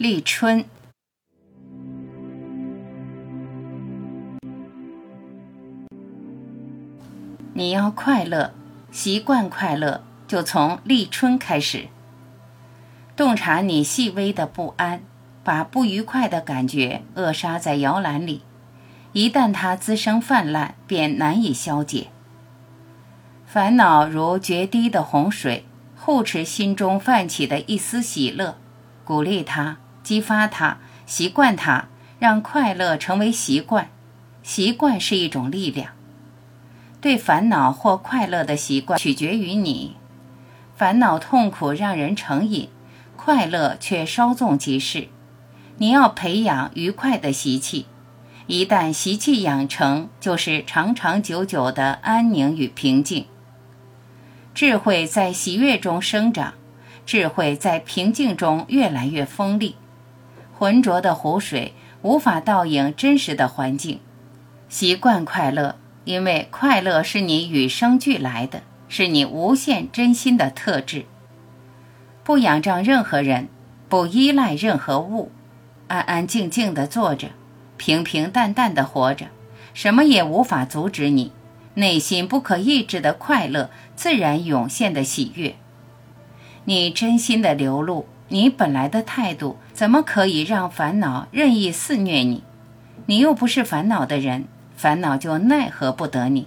立春，你要快乐，习惯快乐，就从立春开始。洞察你细微的不安，把不愉快的感觉扼杀在摇篮里。一旦它滋生泛滥，便难以消解。烦恼如决堤的洪水，护持心中泛起的一丝喜乐，鼓励它。激发它，习惯它，让快乐成为习惯。习惯是一种力量。对烦恼或快乐的习惯取决于你。烦恼痛苦让人成瘾，快乐却稍纵即逝。你要培养愉快的习气。一旦习气养成，就是长长久久的安宁与平静。智慧在喜悦中生长，智慧在平静中越来越锋利。浑浊的湖水无法倒映真实的环境。习惯快乐，因为快乐是你与生俱来的，是你无限真心的特质。不仰仗任何人，不依赖任何物，安安静静的坐着，平平淡淡的活着，什么也无法阻止你内心不可抑制的快乐自然涌现的喜悦。你真心的流露。你本来的态度怎么可以让烦恼任意肆虐你？你又不是烦恼的人，烦恼就奈何不得你。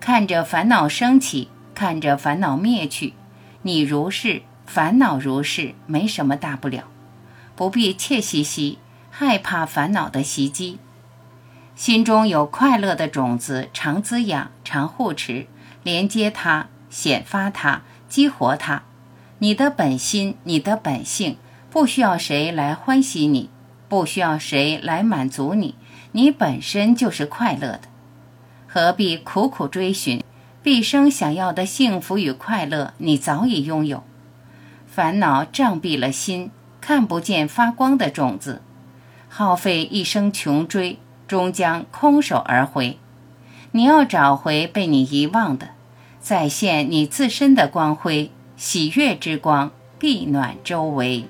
看着烦恼升起，看着烦恼灭去，你如是，烦恼如是，没什么大不了，不必怯兮兮，害怕烦恼的袭击。心中有快乐的种子，常滋养，常护持，连接它，显发它，激活它。你的本心，你的本性，不需要谁来欢喜你，不需要谁来满足你，你本身就是快乐的，何必苦苦追寻？毕生想要的幸福与快乐，你早已拥有。烦恼障蔽了心，看不见发光的种子，耗费一生穷追，终将空手而回。你要找回被你遗忘的，再现你自身的光辉。喜悦之光，必暖周围。